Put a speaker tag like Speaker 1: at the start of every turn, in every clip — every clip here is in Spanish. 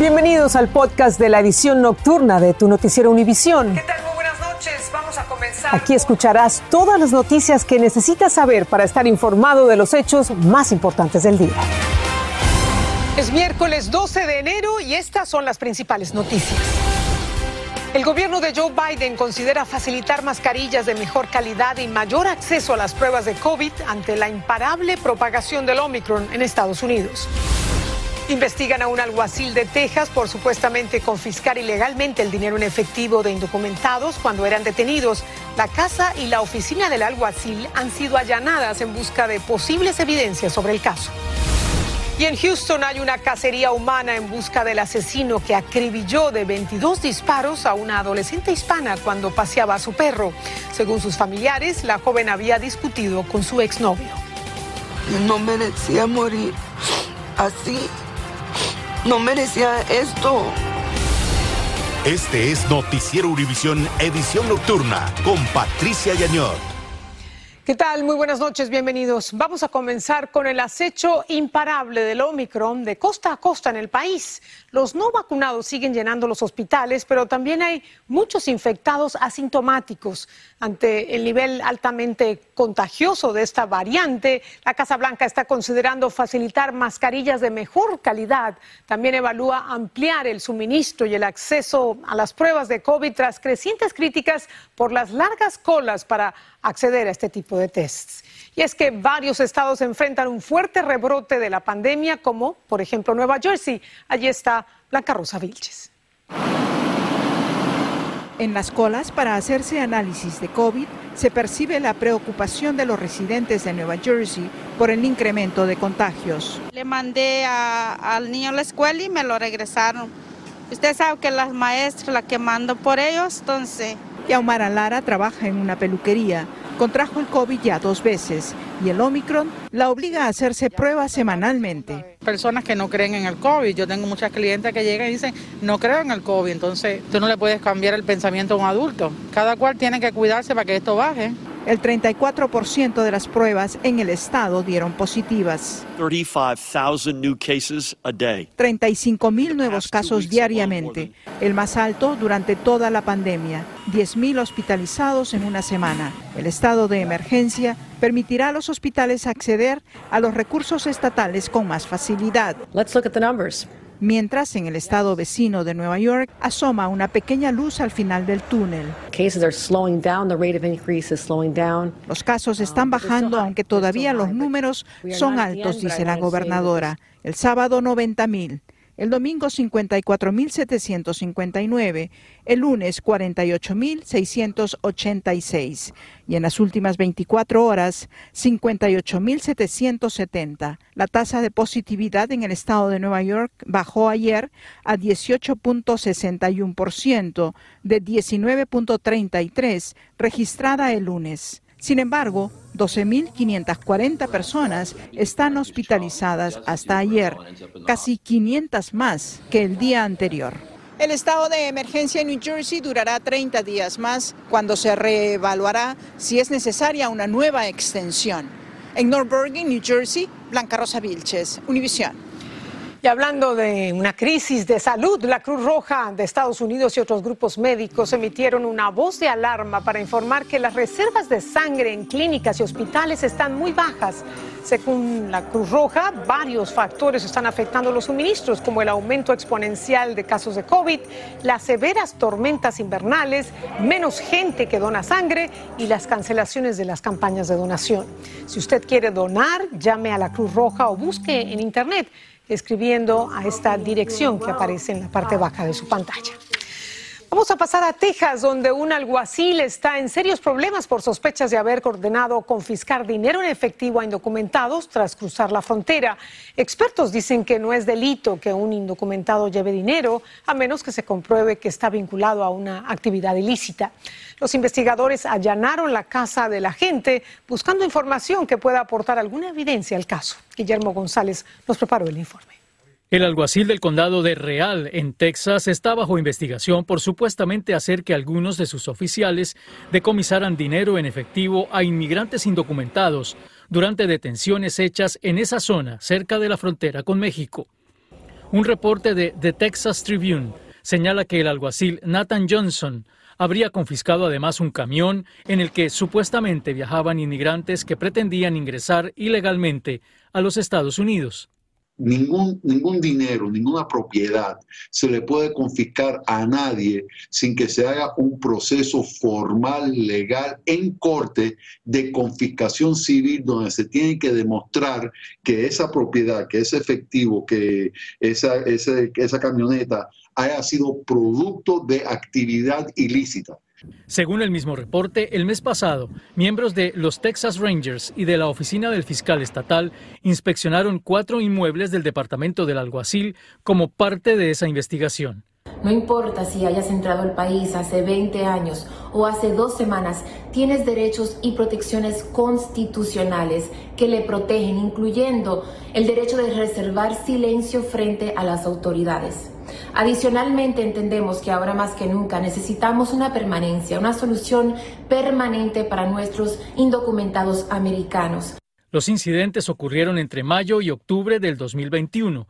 Speaker 1: Bienvenidos al podcast de la edición nocturna de tu noticiero Univisión.
Speaker 2: ¿Qué tal? Muy buenas noches. Vamos a comenzar.
Speaker 1: Aquí escucharás todas las noticias que necesitas saber para estar informado de los hechos más importantes del día.
Speaker 2: Es miércoles 12 de enero y estas son las principales noticias. El gobierno de Joe Biden considera facilitar mascarillas de mejor calidad y mayor acceso a las pruebas de COVID ante la imparable propagación del Omicron en Estados Unidos. Investigan a un alguacil de Texas por supuestamente confiscar ilegalmente el dinero en efectivo de indocumentados cuando eran detenidos. La casa y la oficina del alguacil han sido allanadas en busca de posibles evidencias sobre el caso. Y en Houston hay una cacería humana en busca del asesino que acribilló de 22 disparos a una adolescente hispana cuando paseaba a su perro. Según sus familiares, la joven había discutido con su exnovio.
Speaker 3: No merecía morir así no merecía esto.
Speaker 4: Este es Noticiero Univisión Edición Nocturna con Patricia Yañor.
Speaker 2: ¿Qué tal? Muy buenas noches, bienvenidos. Vamos a comenzar con el acecho imparable del Omicron de costa a costa en el país. Los no vacunados siguen llenando los hospitales, pero también hay muchos infectados asintomáticos. Ante el nivel altamente contagioso de esta variante, la Casa Blanca está considerando facilitar mascarillas de mejor calidad. También evalúa ampliar el suministro y el acceso a las pruebas de COVID tras crecientes críticas por las largas colas para acceder a este tipo de tests. Y es que varios estados enfrentan un fuerte rebrote de la pandemia, como por ejemplo Nueva Jersey. Allí está Blanca Rosa Vilches.
Speaker 5: En las colas para hacerse análisis de COVID se percibe la preocupación de los residentes de Nueva Jersey por el incremento de contagios.
Speaker 6: Le mandé al niño a la escuela y me lo regresaron. Usted sabe que las maestras la que mando por ellos, entonces...
Speaker 5: Yaumara Lara trabaja en una peluquería contrajo el COVID ya dos veces y el Omicron la obliga a hacerse pruebas semanalmente.
Speaker 7: Personas que no creen en el COVID, yo tengo muchas clientes que llegan y dicen, no creo en el COVID, entonces tú no le puedes cambiar el pensamiento a un adulto. Cada cual tiene que cuidarse para que esto baje.
Speaker 5: El 34% de las pruebas en el estado dieron positivas. 35 mil nuevos casos diariamente, el más alto durante toda la pandemia. 10 mil hospitalizados en una semana. El estado de emergencia permitirá a los hospitales acceder a los recursos estatales con más facilidad. Let's look at the numbers mientras en el estado vecino de Nueva York asoma una pequeña luz al final del túnel. Los casos están bajando, aunque todavía los números son altos, dice la gobernadora. El sábado 90 mil el domingo 54.759, el lunes 48.686 y en las últimas 24 horas 58.770. La tasa de positividad en el estado de Nueva York bajó ayer a 18.61% de 19.33 registrada el lunes. Sin embargo, 12.540 personas están hospitalizadas hasta ayer, casi 500 más que el día anterior. El estado de emergencia en New Jersey durará 30 días más, cuando se reevaluará si es necesaria una nueva extensión. En North Bergen, New Jersey, Blanca Rosa Vilches, Univisión.
Speaker 2: Y hablando de una crisis de salud, la Cruz Roja de Estados Unidos y otros grupos médicos emitieron una voz de alarma para informar que las reservas de sangre en clínicas y hospitales están muy bajas. Según la Cruz Roja, varios factores están afectando los suministros, como el aumento exponencial de casos de COVID, las severas tormentas invernales, menos gente que dona sangre y las cancelaciones de las campañas de donación. Si usted quiere donar, llame a la Cruz Roja o busque en Internet escribiendo a esta dirección que aparece en la parte baja de su pantalla. Vamos a pasar a Texas, donde un alguacil está en serios problemas por sospechas de haber ordenado confiscar dinero en efectivo a indocumentados tras cruzar la frontera. Expertos dicen que no es delito que un indocumentado lleve dinero, a menos que se compruebe que está vinculado a una actividad ilícita. Los investigadores allanaron la casa de la gente buscando información que pueda aportar alguna evidencia al caso. Guillermo González nos preparó el informe.
Speaker 8: El alguacil del condado de Real, en Texas, está bajo investigación por supuestamente hacer que algunos de sus oficiales decomisaran dinero en efectivo a inmigrantes indocumentados durante detenciones hechas en esa zona cerca de la frontera con México. Un reporte de The Texas Tribune señala que el alguacil Nathan Johnson habría confiscado además un camión en el que supuestamente viajaban inmigrantes que pretendían ingresar ilegalmente a los Estados Unidos.
Speaker 9: Ningún, ningún dinero, ninguna propiedad se le puede confiscar a nadie sin que se haga un proceso formal, legal, en corte de confiscación civil donde se tiene que demostrar que esa propiedad, que ese efectivo, que esa, esa camioneta haya sido producto de actividad ilícita.
Speaker 8: Según el mismo reporte, el mes pasado, miembros de los Texas Rangers y de la Oficina del Fiscal Estatal inspeccionaron cuatro inmuebles del Departamento del Alguacil como parte de esa investigación.
Speaker 10: No importa si hayas entrado al país hace 20 años o hace dos semanas, tienes derechos y protecciones constitucionales que le protegen, incluyendo el derecho de reservar silencio frente a las autoridades. Adicionalmente, entendemos que ahora más que nunca necesitamos una permanencia, una solución permanente para nuestros indocumentados americanos.
Speaker 8: Los incidentes ocurrieron entre mayo y octubre del 2021.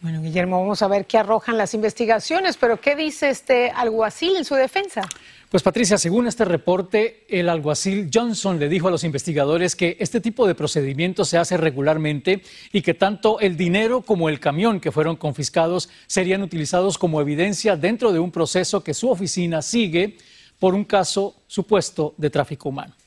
Speaker 2: Bueno, Guillermo, vamos a ver qué arrojan las investigaciones, pero ¿qué dice este alguacil en su defensa?
Speaker 8: Pues Patricia, según este reporte, el alguacil Johnson le dijo a los investigadores que este tipo de procedimiento se hace regularmente y que tanto el dinero como el camión que fueron confiscados serían utilizados como evidencia dentro de un proceso que su oficina sigue por un caso supuesto de tráfico humano.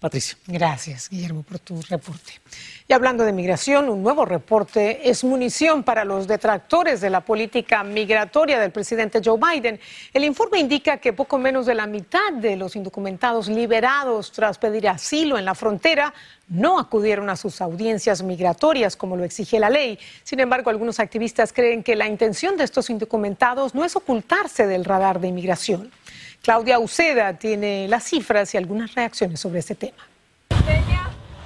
Speaker 8: Patricia.
Speaker 2: Gracias, Guillermo, por tu reporte. Y hablando de migración, un nuevo reporte es munición para los detractores de la política migratoria del presidente Joe Biden. El informe indica que poco menos de la mitad de los indocumentados liberados tras pedir asilo en la frontera no acudieron a sus audiencias migratorias como lo exige la ley. Sin embargo, algunos activistas creen que la intención de estos indocumentados no es ocultarse del radar de inmigración. Claudia Uceda tiene las cifras y algunas reacciones sobre este tema.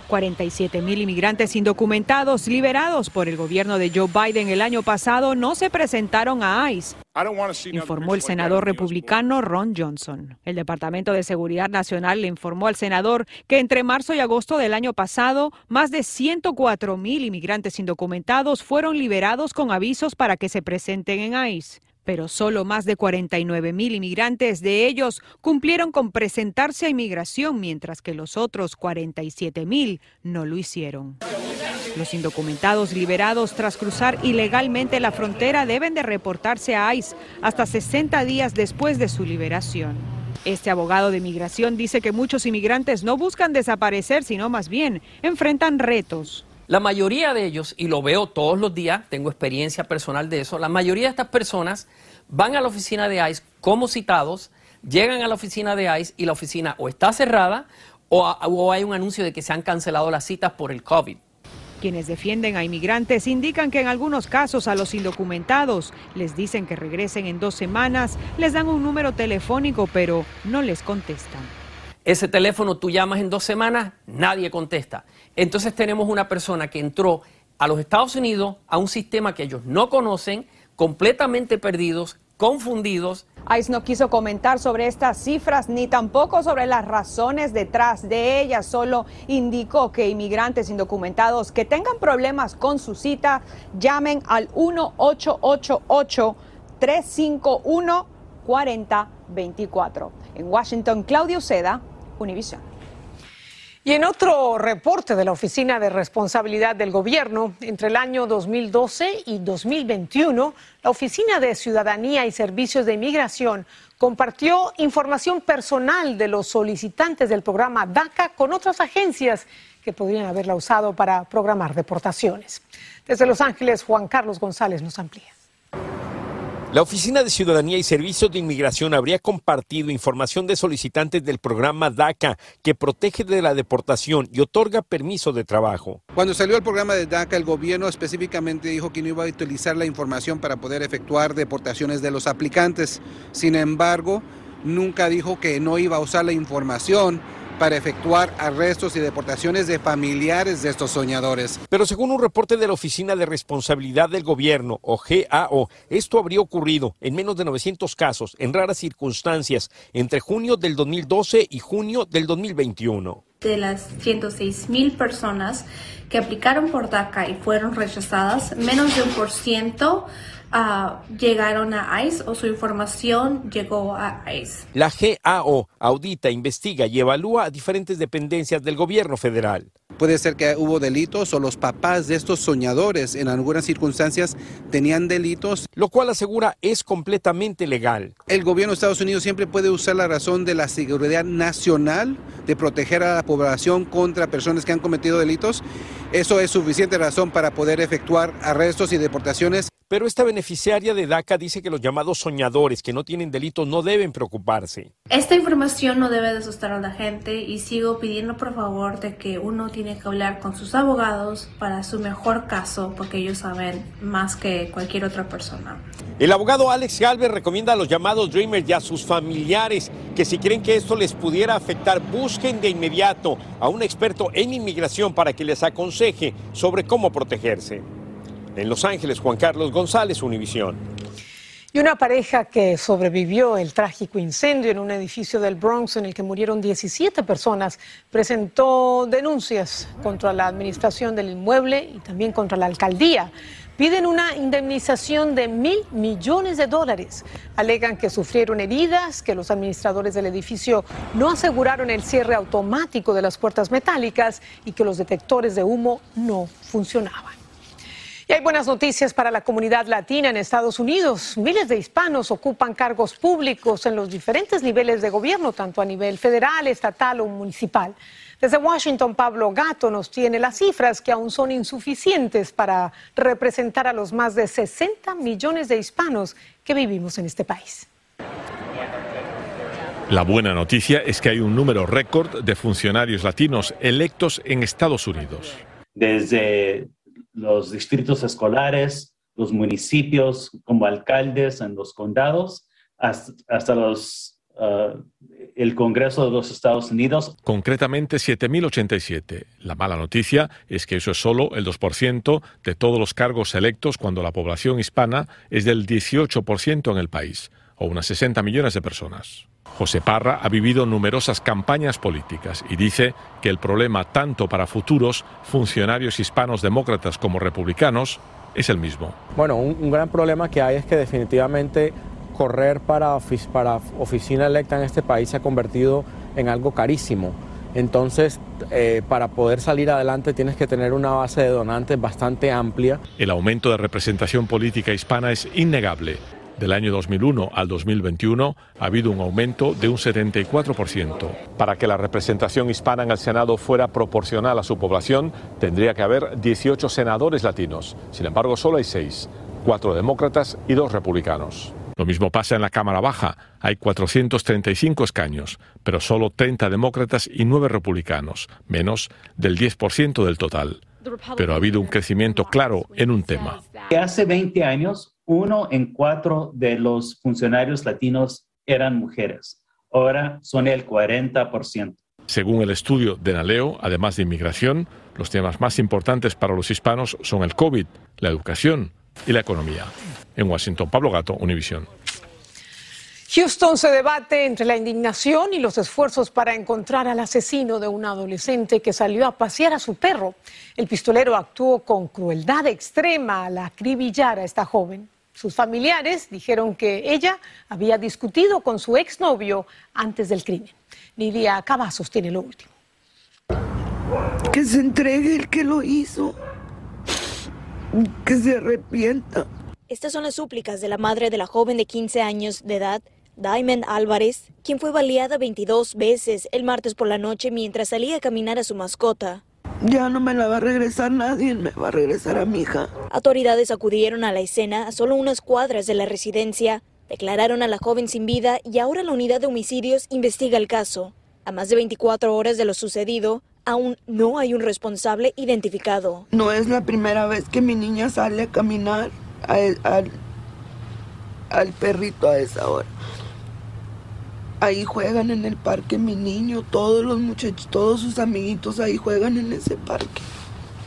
Speaker 11: 47 mil inmigrantes indocumentados liberados por el gobierno de Joe Biden el año pasado no se presentaron a ICE, informó el senador republicano Ron Johnson. El Departamento de Seguridad Nacional le informó al senador que entre marzo y agosto del año pasado, más de 104 mil inmigrantes indocumentados fueron liberados con avisos para que se presenten en ICE pero solo más de 49 mil inmigrantes de ellos cumplieron con presentarse a inmigración, mientras que los otros 47 mil no lo hicieron. Los indocumentados liberados tras cruzar ilegalmente la frontera deben de reportarse a ICE hasta 60 días después de su liberación. Este abogado de migración dice que muchos inmigrantes no buscan desaparecer, sino más bien enfrentan retos.
Speaker 12: La mayoría de ellos, y lo veo todos los días, tengo experiencia personal de eso, la mayoría de estas personas van a la oficina de ICE como citados, llegan a la oficina de ICE y la oficina o está cerrada o, hay un anuncio de que se han cancelado las citas por el COVID.
Speaker 11: Quienes defienden a inmigrantes indican que en algunos casos a los indocumentados les dicen que regresen en dos semanas, les dan un número telefónico, pero no les contestan.
Speaker 12: Ese teléfono tú llamas en dos semanas, nadie contesta. Entonces tenemos una persona que entró a los Estados Unidos a un sistema que ellos no conocen, completamente perdidos, confundidos.
Speaker 11: ICE no quiso comentar sobre estas cifras ni tampoco sobre las razones detrás de ellas, solo indicó que inmigrantes indocumentados que tengan problemas con su cita llamen al 1888 351 4024. En Washington, Claudio Seda, Univision.
Speaker 2: Y en otro reporte de la Oficina de Responsabilidad del Gobierno, entre el año 2012 y 2021, la Oficina de Ciudadanía y Servicios de Inmigración compartió información personal de los solicitantes del programa DACA con otras agencias que podrían haberla usado para programar deportaciones. Desde Los Ángeles, Juan Carlos González nos amplía.
Speaker 13: La Oficina de Ciudadanía y Servicios de Inmigración habría compartido información de solicitantes del programa DACA, que protege de la deportación y otorga permiso de trabajo.
Speaker 14: Cuando salió el programa de DACA, el gobierno específicamente dijo que no iba a utilizar la información para poder efectuar deportaciones de los aplicantes. Sin embargo, nunca dijo que no iba a usar la información para efectuar arrestos y deportaciones de familiares de estos soñadores.
Speaker 13: Pero según un reporte de la Oficina de Responsabilidad del Gobierno, o GAO, esto habría ocurrido en menos de 900 casos, en raras circunstancias, entre junio del 2012 y junio del 2021
Speaker 15: de las 106 mil personas que aplicaron por DACA y fueron rechazadas, menos de un por ciento uh, llegaron a ICE o su información llegó a ICE.
Speaker 13: La GAO audita, investiga y evalúa a diferentes dependencias del gobierno federal.
Speaker 14: Puede ser que hubo delitos o los papás de estos soñadores en algunas circunstancias tenían delitos.
Speaker 13: Lo cual asegura es completamente legal.
Speaker 14: El gobierno de Estados Unidos siempre puede usar la razón de la seguridad nacional de proteger a la población contra personas que han cometido delitos. Eso es suficiente razón para poder efectuar arrestos y deportaciones.
Speaker 13: Pero esta beneficiaria de DACA dice que los llamados soñadores que no tienen delito no deben preocuparse.
Speaker 15: Esta información no debe de asustar a la gente y sigo pidiendo por favor de que uno tiene que hablar con sus abogados para su mejor caso porque ellos saben más que cualquier otra persona.
Speaker 13: El abogado Alex Galvez recomienda a los llamados Dreamers y a sus familiares que si creen que esto les pudiera afectar, busquen de inmediato a un experto en inmigración para que les aconseje sobre cómo protegerse. En Los Ángeles, Juan Carlos González, Univisión.
Speaker 2: Y una pareja que sobrevivió el trágico incendio en un edificio del Bronx en el que murieron 17 personas presentó denuncias contra la administración del inmueble y también contra la alcaldía. Piden una indemnización de mil millones de dólares. Alegan que sufrieron heridas, que los administradores del edificio no aseguraron el cierre automático de las puertas metálicas y que los detectores de humo no funcionaban. Y hay buenas noticias para la comunidad latina en Estados Unidos. Miles de hispanos ocupan cargos públicos en los diferentes niveles de gobierno, tanto a nivel federal, estatal o municipal. Desde Washington, Pablo Gato nos tiene las cifras que aún son insuficientes para representar a los más de 60 millones de hispanos que vivimos en este país.
Speaker 16: La buena noticia es que hay un número récord de funcionarios latinos electos en Estados Unidos.
Speaker 17: Desde los distritos escolares, los municipios como alcaldes en los condados, hasta, los, uh, el Congreso de los Estados Unidos.
Speaker 16: Concretamente 7.087. La mala noticia es que eso es solo el 2% de todos los cargos electos cuando la población hispana es del 18% en el país, o unas 60 millones de personas. José Parra ha vivido numerosas campañas políticas y dice que el problema tanto para futuros funcionarios hispanos demócratas como republicanos es el mismo.
Speaker 18: Bueno, un, gran problema que hay es que definitivamente correr para, para oficina electa en este país se ha convertido en algo carísimo. Entonces, eh, para poder salir adelante tienes que tener una base de donantes bastante amplia.
Speaker 16: El aumento de representación política hispana es innegable del año 2001 al 2021 ha habido un aumento de un 74%. Para que la representación hispana en el Senado fuera proporcional a su población, tendría que haber 18 senadores latinos. Sin embargo, solo hay 6, 4 demócratas y 2 republicanos. Lo mismo pasa en la Cámara Baja. Hay 435 escaños, pero solo 30 demócratas y 9 republicanos, menos del 10% del total. Pero ha habido un crecimiento claro en un tema.
Speaker 17: Hace 20 años uno en cuatro de los funcionarios latinos eran mujeres. Ahora son el 40%.
Speaker 16: Según el estudio de Naleo, además de inmigración, los temas más importantes para los hispanos son el COVID, la educación y la economía. En Washington, Pablo Gato, Univisión.
Speaker 2: Houston se debate entre la indignación y los esfuerzos para encontrar al asesino de un adolescente que salió a pasear a su perro. El pistolero actuó con crueldad extrema al acribillar a esta joven. Sus familiares dijeron que ella había discutido con su exnovio antes del crimen. Lidia Cavazos tiene lo último.
Speaker 3: Que se entregue el que lo hizo. Que se arrepienta.
Speaker 19: Estas son las súplicas de la madre de la joven de 15 años de edad, Diamond Álvarez, quien fue baleada 22 veces el martes por la noche mientras salía a caminar a su mascota.
Speaker 3: Ya no me la va a regresar nadie, me va a regresar a mi hija.
Speaker 19: Autoridades acudieron a la escena a solo unas cuadras de la residencia, declararon a la joven sin vida y ahora la unidad de homicidios investiga el caso. A más de 24 horas de lo sucedido, aún no hay un responsable identificado.
Speaker 3: No es la primera vez que mi niña sale a caminar al, al perrito a esa hora. Ahí juegan en el parque mi niño, todos los muchachos, todos sus amiguitos ahí juegan en ese parque.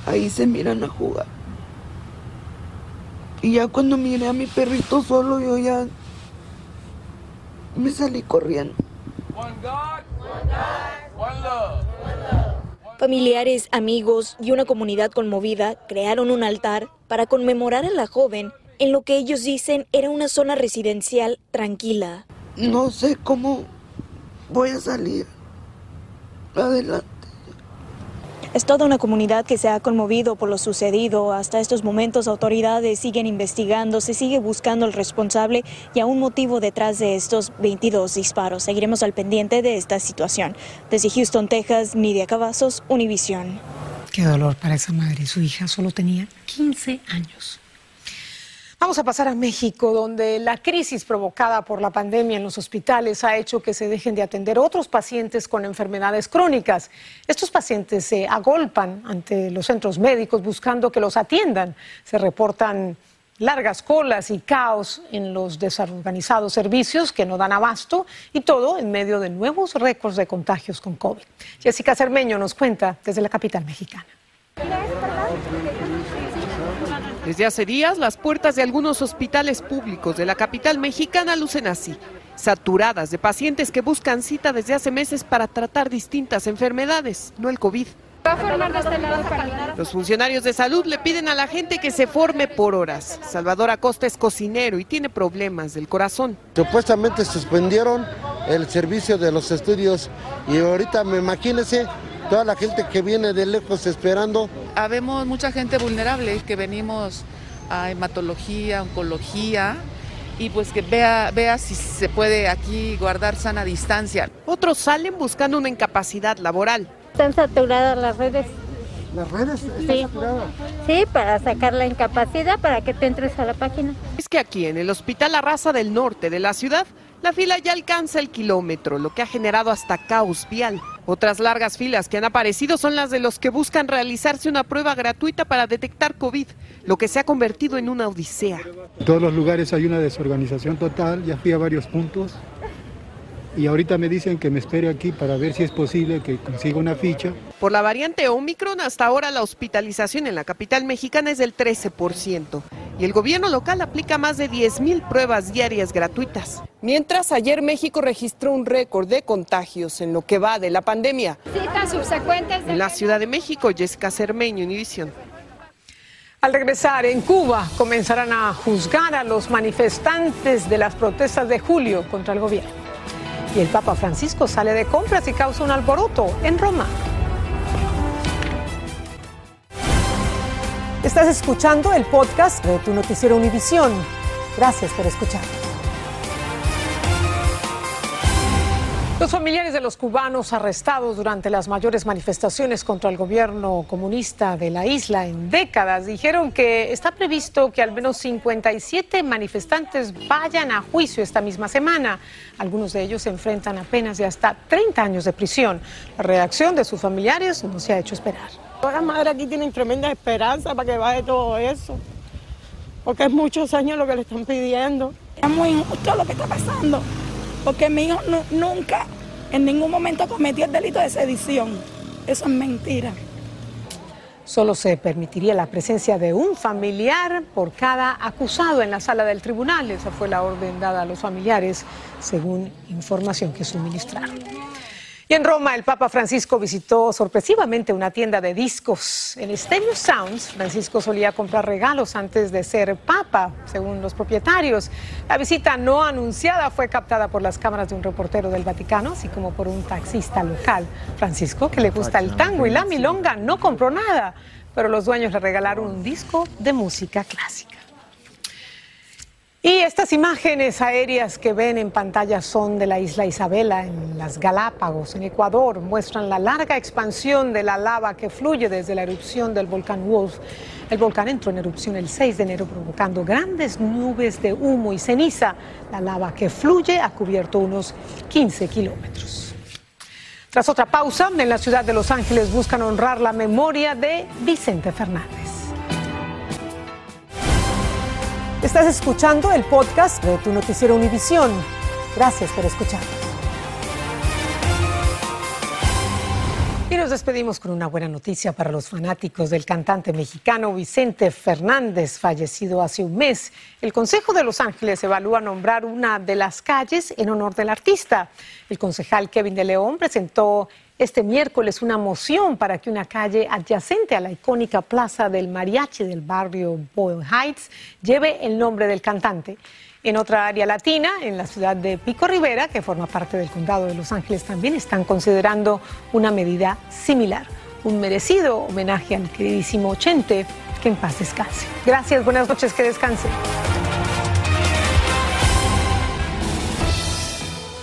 Speaker 3: Ahí se miran a jugar. Y ya cuando miré a mi perrito solo, yo ya me salí corriendo.
Speaker 19: Familiares, amigos y una comunidad conmovida crearon un altar para conmemorar a la joven en lo que ellos dicen era una zona residencial tranquila.
Speaker 3: No sé cómo voy a salir adelante.
Speaker 19: Es toda una comunidad que se ha conmovido por lo sucedido. Hasta estos momentos autoridades siguen investigando, se sigue buscando el responsable y a un motivo detrás de estos 22 disparos. Seguiremos al pendiente de esta situación. Desde Houston, Texas, Nidia Cavazos, Univisión.
Speaker 2: Qué dolor para esa madre. Su hija solo tenía 15 años. Vamos a pasar a México, donde la crisis provocada por la pandemia en los hospitales ha hecho que se dejen de atender otros pacientes con enfermedades crónicas. Estos pacientes se agolpan ante los centros médicos buscando que los atiendan. Se reportan largas colas y caos en los desorganizados servicios que no dan abasto y todo en medio de nuevos récords de contagios con COVID. Jessica Cermeño nos cuenta desde la capital mexicana.
Speaker 20: Desde hace días, las puertas de algunos hospitales públicos de la capital mexicana lucen así, saturadas de pacientes que buscan cita desde hace meses para tratar distintas enfermedades, no el COVID. Los funcionarios de salud le piden a la gente que se forme por horas. Salvador Acosta es cocinero y tiene problemas del corazón.
Speaker 21: Supuestamente suspendieron el servicio de los estudios y ahorita me imagínese toda la gente que viene de lejos esperando.
Speaker 22: Habemos mucha gente vulnerable que venimos a hematología, oncología y pues que vea, vea si se puede aquí guardar sana distancia.
Speaker 20: Otros salen buscando una incapacidad laboral.
Speaker 23: Están saturadas las redes.
Speaker 21: ¿Las redes están
Speaker 23: Sí.
Speaker 21: saturadas?
Speaker 23: Sí, para sacar la incapacidad para que te entres a la página.
Speaker 20: Es que aquí en el Hospital La Raza del Norte de la ciudad, la fila ya alcanza el kilómetro, lo que ha generado hasta caos vial. Otras largas filas que han aparecido son las de los que buscan realizarse una prueba gratuita para detectar COVID, lo que se ha convertido en una odisea.
Speaker 24: En todos los lugares hay una desorganización total, ya fui a varios puntos y ahorita me dicen que me espere aquí para ver si es posible que consiga una ficha.
Speaker 20: Por la variante Omicron, hasta ahora la hospitalización en la capital mexicana es del 13% y el gobierno local aplica más de 10.000 pruebas diarias gratuitas. Mientras ayer México registró un récord de contagios en lo que va de la pandemia.
Speaker 23: Citas subsecuentes.
Speaker 20: En la Ciudad de México, Jessica Cermeño, Univisión.
Speaker 2: Al regresar en Cuba, comenzarán a juzgar a los manifestantes de las protestas de julio contra el gobierno. Y el Papa Francisco sale de compras y causa un alboroto en Roma. Estás escuchando el podcast de tu noticiero Univisión. Gracias por escuchar. Los familiares de los cubanos arrestados durante las mayores manifestaciones contra el gobierno comunista de la isla en décadas dijeron que está previsto que al menos 57 manifestantes vayan a juicio esta misma semana. Algunos de ellos se enfrentan a penas de hasta 30 años de prisión. La reacción de sus familiares no se ha hecho esperar.
Speaker 25: Todas las madres aquí tienen tremenda esperanza para que baje todo eso, porque es muchos años lo que le están pidiendo.
Speaker 26: Es muy injusto lo que está pasando, porque mi hijo nu- nunca, en ningún momento cometió el delito de sedición. Eso es mentira.
Speaker 2: Solo se permitiría la presencia de un familiar por cada acusado en la sala del tribunal. Esa fue la orden dada a los familiares, según información que suministraron. Y en Roma, el Papa Francisco visitó sorpresivamente una tienda de discos. En Stereo Sounds, Francisco solía comprar regalos antes de ser Papa, según los propietarios. La visita no anunciada fue captada por las cámaras de un reportero del Vaticano, así como por un taxista local. Francisco, que le gusta el tango y la milonga, no compró nada, pero los dueños le regalaron un disco de música clásica. Y estas imágenes aéreas que ven en pantalla son de la isla Isabela, en las Galápagos, en Ecuador. Muestran la larga expansión de la lava que fluye desde la erupción del volcán Wolf. El volcán entró en erupción el 6 de enero, provocando grandes nubes de humo y ceniza. La lava que fluye ha cubierto unos 15 kilómetros. Tras otra pausa, en la ciudad de Los Ángeles buscan honrar la memoria de Vicente Fernández. Estás escuchando el podcast de tu noticiero Univisión. Gracias por escucharnos. Y nos despedimos con una buena noticia para los fanáticos del cantante mexicano Vicente Fernández, fallecido hace un mes. El Consejo de Los Ángeles evalúa nombrar una de las calles en honor del artista. El concejal Kevin de León presentó este miércoles una moción para que una calle adyacente a la icónica Plaza del Mariachi del barrio Boyle Heights lleve el nombre del cantante. En otra área latina, en la ciudad de Pico Rivera, que forma parte del condado de Los Ángeles, también están considerando una medida similar. Un merecido homenaje al queridísimo Chente, que en paz descanse. Gracias, buenas noches, que descanse.